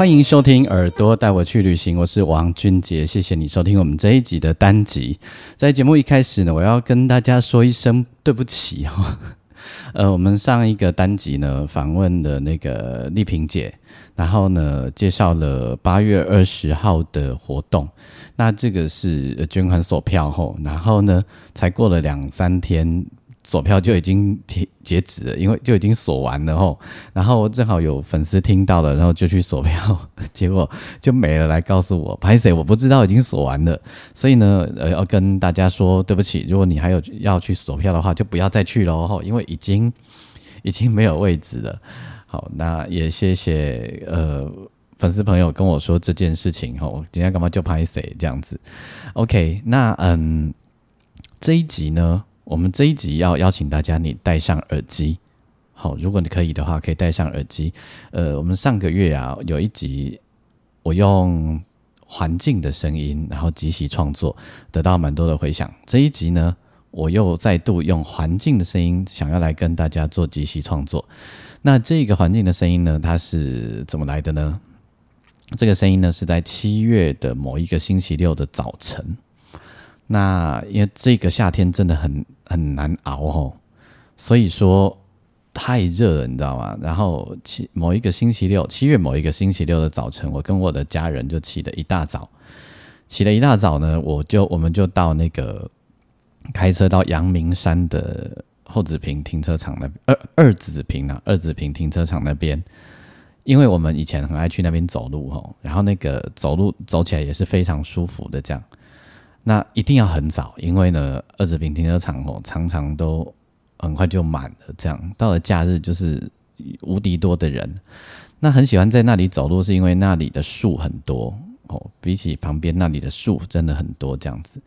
欢迎收听《耳朵带我去旅行》，我是王俊杰，谢谢你收听我们这一集的单集。在节目一开始呢，我要跟大家说一声对不起哈。呃，我们上一个单集呢，访问了那个丽萍姐，然后呢，介绍了八月二十号的活动。那这个是捐款锁票后，然后呢，才过了两三天。锁票就已经停截止了，因为就已经锁完了吼。然后正好有粉丝听到了，然后就去锁票，结果就没了。来告诉我，拍谁？我不知道已经锁完了。所以呢，呃，要跟大家说对不起。如果你还有要去锁票的话，就不要再去了吼，因为已经已经没有位置了。好，那也谢谢呃粉丝朋友跟我说这件事情吼。今天干嘛就拍谁这样子？OK，那嗯，这一集呢？我们这一集要邀请大家，你戴上耳机。好，如果你可以的话，可以戴上耳机。呃，我们上个月啊，有一集我用环境的声音，然后即席创作，得到蛮多的回响。这一集呢，我又再度用环境的声音，想要来跟大家做即席创作。那这个环境的声音呢，它是怎么来的呢？这个声音呢，是在七月的某一个星期六的早晨。那因为这个夏天真的很很难熬哦，所以说太热了，你知道吗？然后七某一个星期六，七月某一个星期六的早晨，我跟我的家人就起了一大早，起了一大早呢，我就我们就到那个开车到阳明山的后子坪停车场那二二子坪啊，二子坪停车场那边，因为我们以前很爱去那边走路哈，然后那个走路走起来也是非常舒服的这样。那一定要很早，因为呢，二子坪停车场哦，常常都很快就满了。这样到了假日就是无敌多的人。那很喜欢在那里走路，是因为那里的树很多哦，比起旁边那里的树真的很多这样子。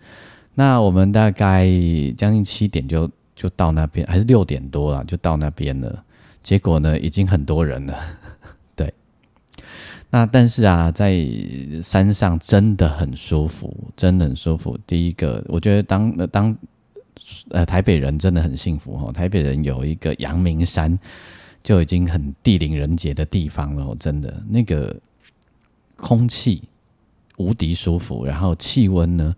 那我们大概将近七点就就到那边，还是六点多了就到那边了。结果呢，已经很多人了。那但是啊，在山上真的很舒服，真的很舒服。第一个，我觉得当当呃台北人真的很幸福哦，台北人有一个阳明山，就已经很地灵人杰的地方了。真的，那个空气无敌舒服，然后气温呢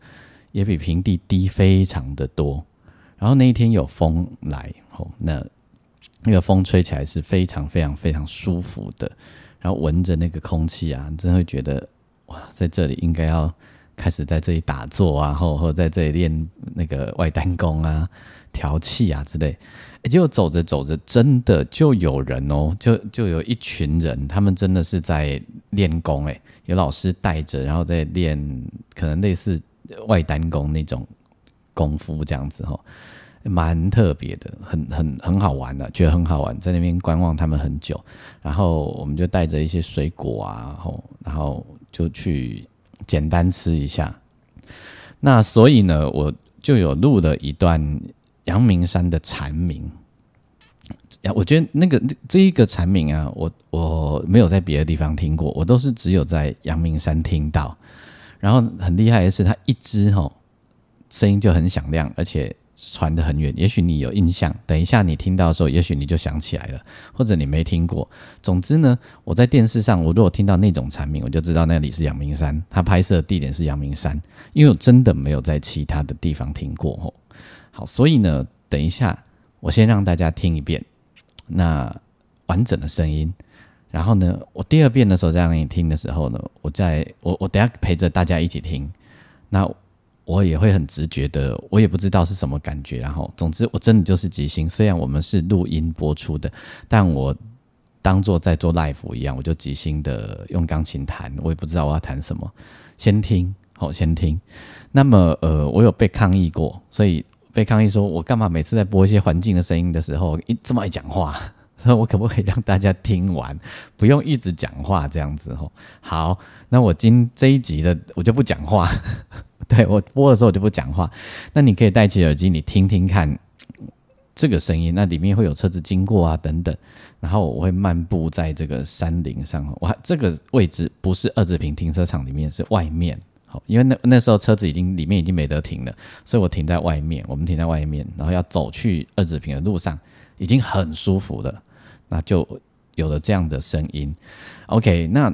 也比平地低非常的多。然后那一天有风来，哦，那那个风吹起来是非常非常非常舒服的。然后闻着那个空气啊，真的会觉得哇，在这里应该要开始在这里打坐啊，或或在这里练那个外丹功啊、调气啊之类。结果走着走着，真的就有人哦，就就有一群人，他们真的是在练功哎，有老师带着，然后在练可能类似外丹功那种功夫这样子哈。蛮特别的，很很很好玩的，觉得很好玩，在那边观望他们很久，然后我们就带着一些水果啊，然后然后就去简单吃一下。那所以呢，我就有录了一段阳明山的蝉鸣。我觉得那个这一个蝉鸣啊，我我没有在别的地方听过，我都是只有在阳明山听到。然后很厉害的是，它一只吼声音就很响亮，而且。传得很远，也许你有印象，等一下你听到的时候，也许你就想起来了，或者你没听过。总之呢，我在电视上，我如果听到那种产品，我就知道那里是阳明山，它拍摄地点是阳明山，因为我真的没有在其他的地方听过。好，所以呢，等一下我先让大家听一遍那完整的声音，然后呢，我第二遍的时候再让你听的时候呢，我在我我等下陪着大家一起听那。我也会很直觉的，我也不知道是什么感觉。然后，总之，我真的就是即兴。虽然我们是录音播出的，但我当做在做 live 一样，我就即兴的用钢琴弹。我也不知道我要弹什么，先听，好，先听。那么，呃，我有被抗议过，所以被抗议说我干嘛每次在播一些环境的声音的时候，一这么爱讲话。那我可不可以让大家听完，不用一直讲话这样子吼？好，那我今这一集的我就不讲话，对我播的时候我就不讲话。那你可以戴起耳机，你听听看这个声音，那里面会有车子经过啊等等。然后我会漫步在这个山林上，我这个位置不是二子坪停车场里面，是外面。好，因为那那时候车子已经里面已经没得停了，所以我停在外面。我们停在外面，然后要走去二子坪的路上，已经很舒服了。那就有了这样的声音。OK，那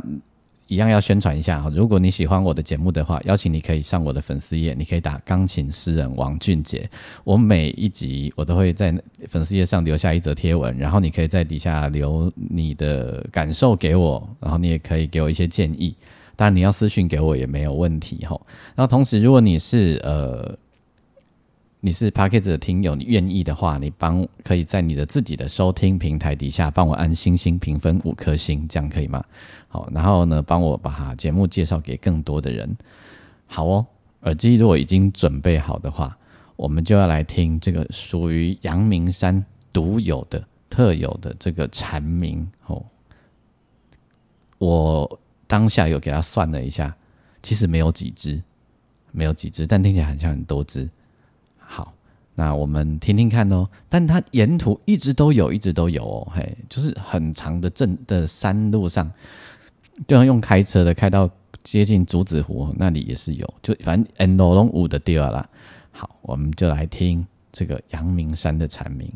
一样要宣传一下哈。如果你喜欢我的节目的话，邀请你可以上我的粉丝页，你可以打钢琴诗人王俊杰。我每一集我都会在粉丝页上留下一则贴文，然后你可以在底下留你的感受给我，然后你也可以给我一些建议。当然你要私信给我也没有问题哈。然后同时，如果你是呃。你是 p a c k e t 的听友，你愿意的话，你帮可以在你的自己的收听平台底下帮我按星星评分五颗星，这样可以吗？好，然后呢，帮我把节目介绍给更多的人。好哦，耳机如果已经准备好的话，我们就要来听这个属于阳明山独有的、特有的这个蝉鸣哦。我当下有给他算了一下，其实没有几只，没有几只，但听起来很像很多只。那我们听听看哦，但它沿途一直都有，一直都有哦，嘿，就是很长的镇的山路上，就要用开车的开到接近竹子湖那里也是有，就反正 N 罗龙五的地儿啦。好，我们就来听这个阳明山的蝉鸣。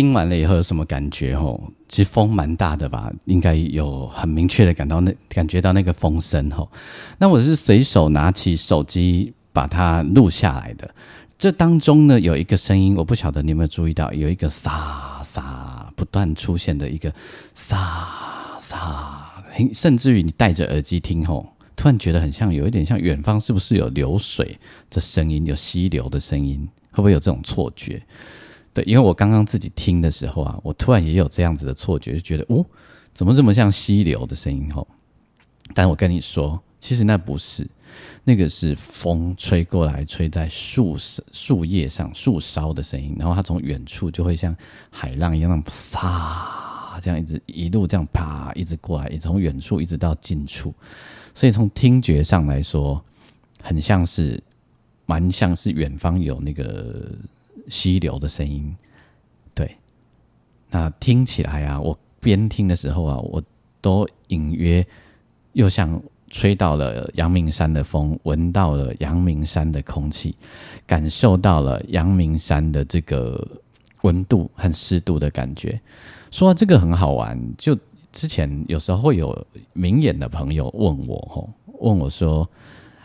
听完了以后有什么感觉？吼，其实风蛮大的吧，应该有很明确的感到那感觉到那个风声吼。那我是随手拿起手机把它录下来的。这当中呢有一个声音，我不晓得你有没有注意到，有一个沙沙不断出现的一个沙沙，甚至于你戴着耳机听吼，突然觉得很像有一点像远方是不是有流水的声音，有溪流的声音，会不会有这种错觉？因为我刚刚自己听的时候啊，我突然也有这样子的错觉，就觉得哦，怎么这么像溪流的声音？吼！但我跟你说，其实那不是，那个是风吹过来，吹在树树叶上、树梢的声音，然后它从远处就会像海浪一样，那种沙，这样一直一路这样啪，一直过来，也从远处一直到近处，所以从听觉上来说，很像是，蛮像是远方有那个。溪流的声音，对，那听起来啊，我边听的时候啊，我都隐约又像吹到了阳明山的风，闻到了阳明山的空气，感受到了阳明山的这个温度和湿度的感觉。说这个很好玩，就之前有时候会有明眼的朋友问我，吼，问我说：“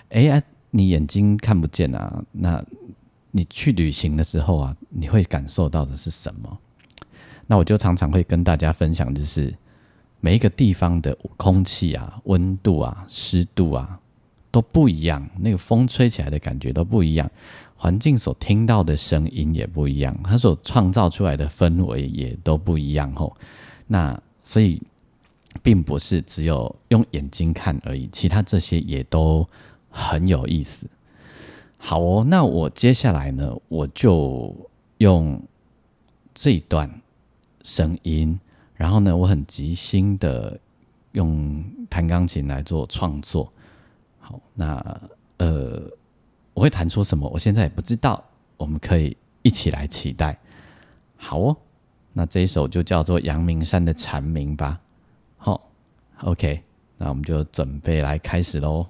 哎呀，你眼睛看不见啊？”那你去旅行的时候啊，你会感受到的是什么？那我就常常会跟大家分享，就是每一个地方的空气啊、温度啊、湿度啊都不一样，那个风吹起来的感觉都不一样，环境所听到的声音也不一样，它所创造出来的氛围也都不一样。吼，那所以并不是只有用眼睛看而已，其他这些也都很有意思。好哦，那我接下来呢，我就用这一段声音，然后呢，我很即兴的用弹钢琴来做创作。好，那呃，我会弹出什么？我现在也不知道，我们可以一起来期待。好哦，那这一首就叫做《阳明山的蝉鸣》吧。好，OK，那我们就准备来开始喽。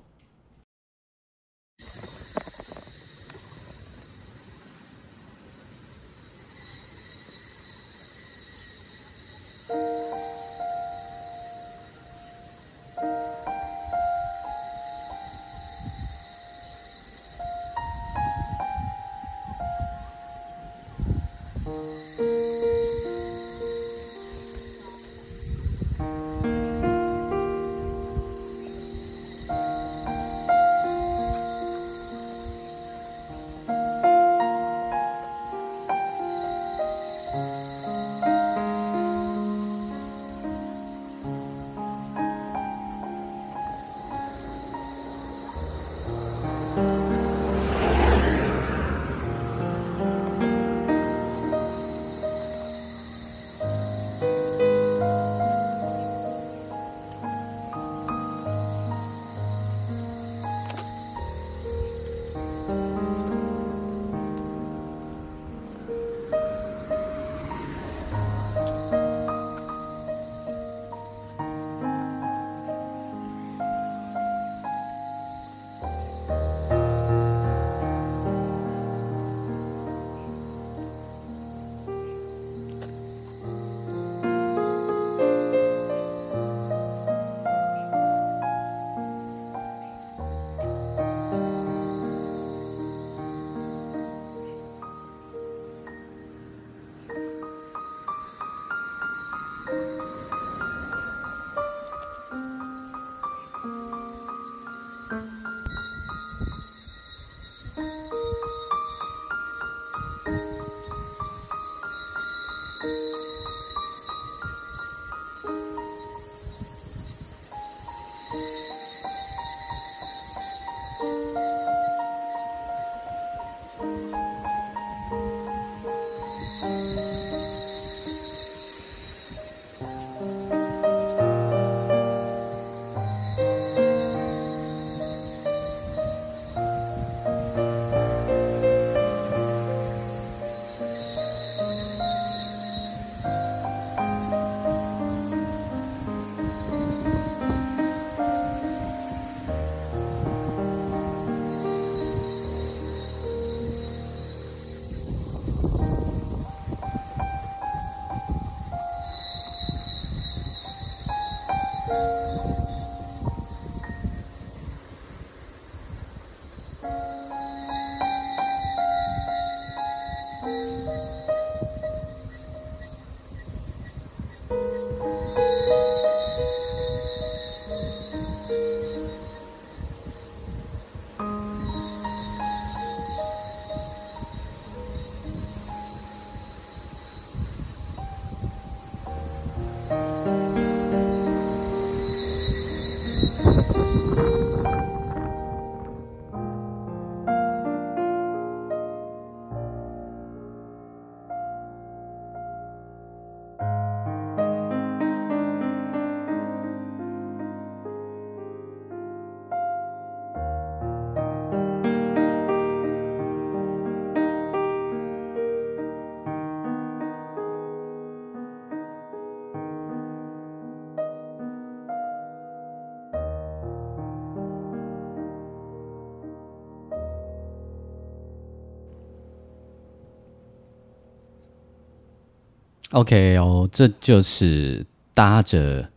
OK 哦，这就是搭着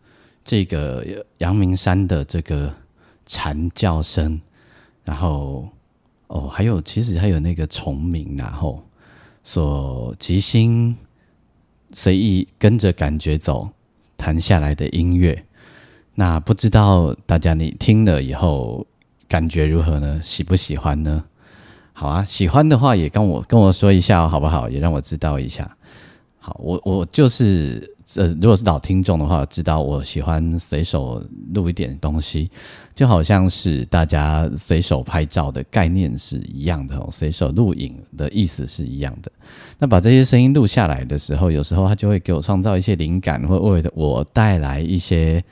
这个阳明山的这个蝉叫声，然后哦，还有其实还有那个虫鸣，然后所即兴随意跟着感觉走弹下来的音乐。那不知道大家你听了以后感觉如何呢？喜不喜欢呢？好啊，喜欢的话也跟我跟我说一下好不好？也让我知道一下。好，我我就是呃，如果是老听众的话，知道我喜欢随手录一点东西，就好像是大家随手拍照的概念是一样的，随手录影的意思是一样的。那把这些声音录下来的时候，有时候它就会给我创造一些灵感，会为我带来一些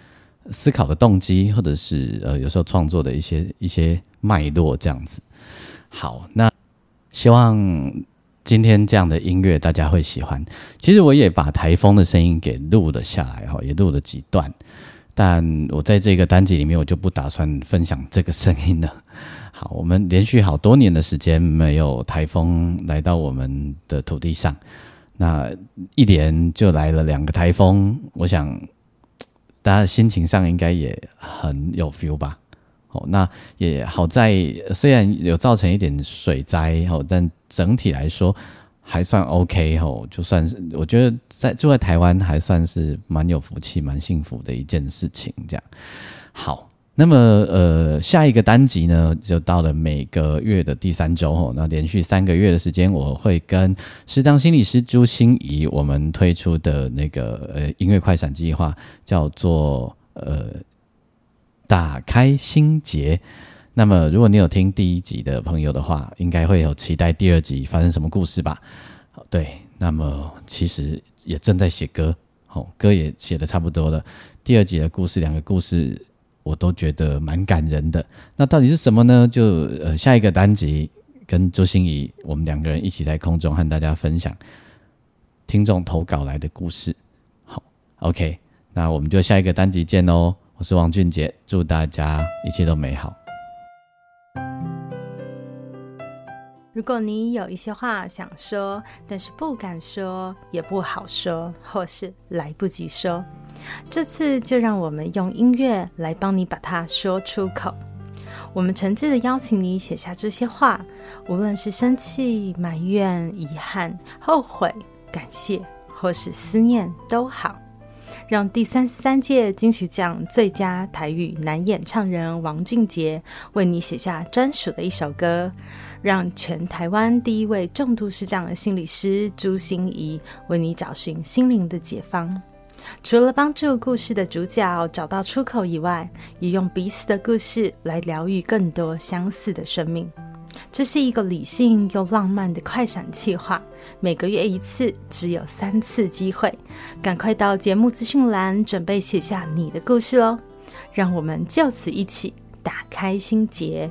思考的动机，或者是呃，有时候创作的一些一些脉络这样子。好，那希望。今天这样的音乐大家会喜欢。其实我也把台风的声音给录了下来哈，也录了几段。但我在这个单集里面，我就不打算分享这个声音了。好，我们连续好多年的时间没有台风来到我们的土地上，那一连就来了两个台风，我想大家心情上应该也很有 feel 吧。哦，那也好在，虽然有造成一点水灾哦，但整体来说还算 OK 哦。就算是我觉得在住在台湾还算是蛮有福气、蛮幸福的一件事情。这样好，那么呃，下一个单集呢，就到了每个月的第三周哦。那连续三个月的时间，我会跟适当心理师朱心怡我们推出的那个呃音乐快闪计划，叫做呃。打开心结。那么，如果你有听第一集的朋友的话，应该会有期待第二集发生什么故事吧？对，那么其实也正在写歌，好，歌也写的差不多了。第二集的故事，两个故事我都觉得蛮感人的。那到底是什么呢？就呃，下一个单集跟周心怡，我们两个人一起在空中和大家分享听众投稿来的故事。好，OK，那我们就下一个单集见哦。我是王俊杰，祝大家一切都美好。如果你有一些话想说，但是不敢说，也不好说，或是来不及说，这次就让我们用音乐来帮你把它说出口。我们诚挚的邀请你写下这些话，无论是生气、埋怨、遗憾、后悔、感谢，或是思念，都好。让第三十三届金曲奖最佳台语男演唱人王俊杰为你写下专属的一首歌，让全台湾第一位重度失障的心理师朱心怡为你找寻心灵的解放。除了帮助故事的主角找到出口以外，也用彼此的故事来疗愈更多相似的生命。这是一个理性又浪漫的快闪计划，每个月一次，只有三次机会，赶快到节目资讯栏准备写下你的故事喽！让我们就此一起打开心结。